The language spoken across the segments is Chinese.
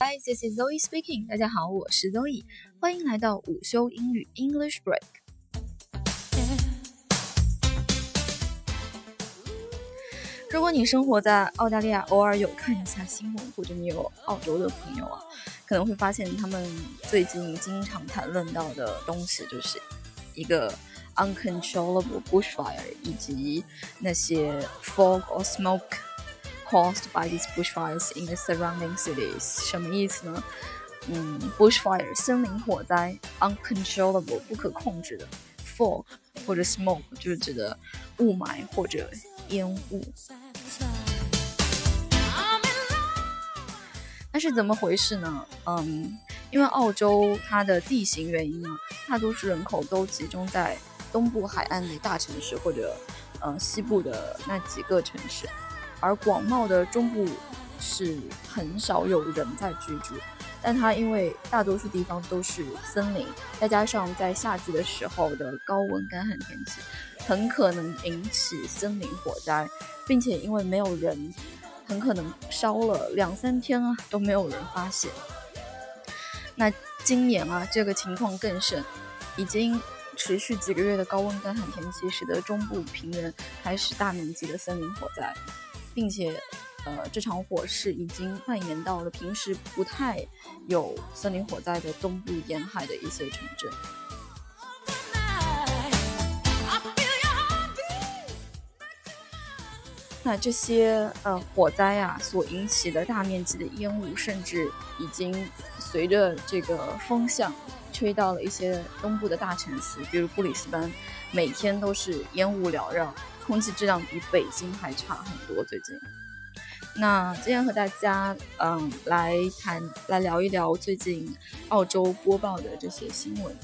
Hi, this is Zoe speaking. 大家好，我是 Zoe，欢迎来到午休英语 English Break。如果你生活在澳大利亚，偶尔有看一下新闻，或者你有澳洲的朋友啊，可能会发现他们最近经常谈论到的东西，就是一个 uncontrollable bushfire，以及那些 fog or smoke caused by these bushfires in the surrounding cities。什么意思呢？嗯，bushfire 森林火灾，uncontrollable 不可控制的，fog 或者 smoke 就是指的雾霾或者烟雾。那是怎么回事呢？嗯，因为澳洲它的地形原因啊，大多数人口都集中在东部海岸的大城市或者呃西部的那几个城市，而广袤的中部是很少有人在居住。但它因为大多数地方都是森林，再加上在夏季的时候的高温干旱天气，很可能引起森林火灾，并且因为没有人。很可能烧了两三天啊，都没有人发现。那今年啊，这个情况更甚，已经持续几个月的高温干旱天气，使得中部平原开始大面积的森林火灾，并且，呃，这场火势已经蔓延到了平时不太有森林火灾的东部沿海的一些城镇。那这些呃火灾啊所引起的大面积的烟雾，甚至已经随着这个风向吹到了一些东部的大城市，比如布里斯班，每天都是烟雾缭绕，空气质量比北京还差很多。最近，那今天和大家嗯来谈来聊一聊最近澳洲播报的这些新闻。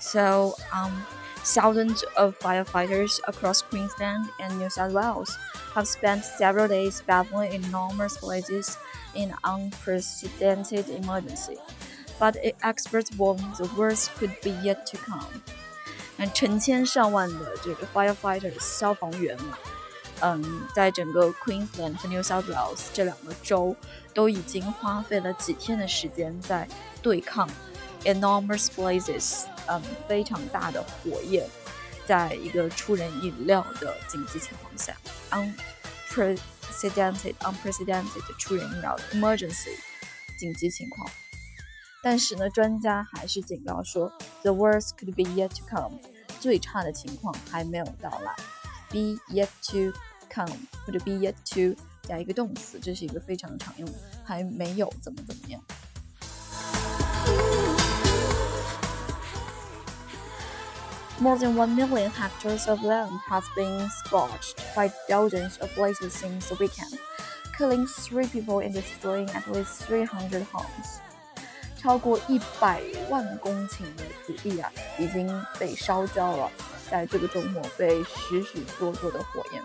So um. Thousands of firefighters across Queensland and New South Wales have spent several days battling enormous blazes in unprecedented emergency. But experts warn the worst could be yet to come. 那成千上万的这个 firefighters 消防员嘛，嗯，在整个 Queensland 和 New South Wales 这两个州都已经花费了几天的时间在对抗 enormous blazes，嗯，非常大的火焰， 在一个出人意料的紧急情况下，unprecedented unprecedented 出人意料的 emergency 紧急情况。但是呢，专家还是警告说，the worst could be yet to come，最差的情况还没有到来，be yet to come 或者 be yet to 加一个动词，这是一个非常常用的，还没有怎么怎么样。More than 1 million hectares of land has been scorched by dozens of blazes since the weekend, killing three people and destroying at least 300 homes. 超过一百万公顷的土地啊，已经被烧焦了，在这个周末被许许多多的火焰。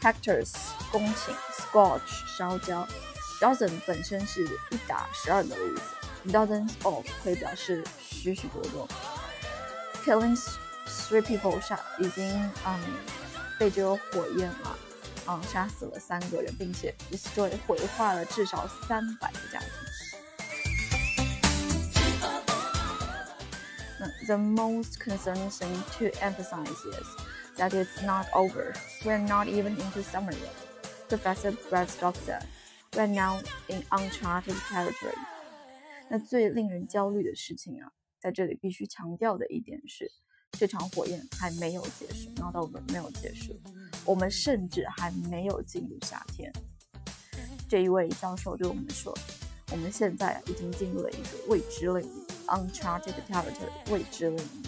Hectares 公顷，scorch 烧焦，dozen 本身是一打十二的意思，dozens of 可以表示许许多多。Killing Three people 杀已经嗯被这个火焰啊嗯杀死了三个人，并且 destroy 毁坏了至少三百个家庭。The most concerning thing to emphasize is that it's not over. We're not even into summer yet. Professor Bradstock said, "We're now in uncharted territory." 那最令人焦虑的事情啊，在这里必须强调的一点是。 这场火焰还没有结束，not over，没有结束。我们甚至还没有进入夏天。这一位教授对我们说：“我们现在已经进入了一个未知领域，uncharted territory，未知领域。”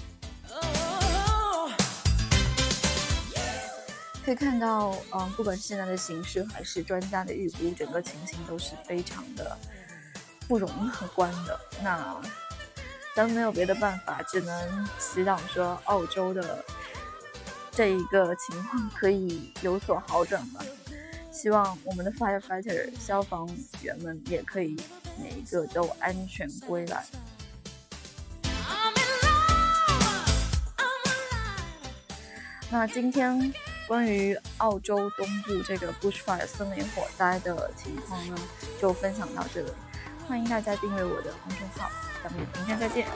可以看到，嗯，不管是现在的形势还是专家的预估，整个情形都是非常的不容乐观的。那。咱们没有别的办法，只能祈祷说澳洲的这一个情况可以有所好转吧。希望我们的 firefighter 消防员们也可以每一个都安全归来。那今天关于澳洲东部这个 bushfire 森林火灾的情况呢，就分享到这里。欢迎大家订阅我的公众号，咱们明天再见。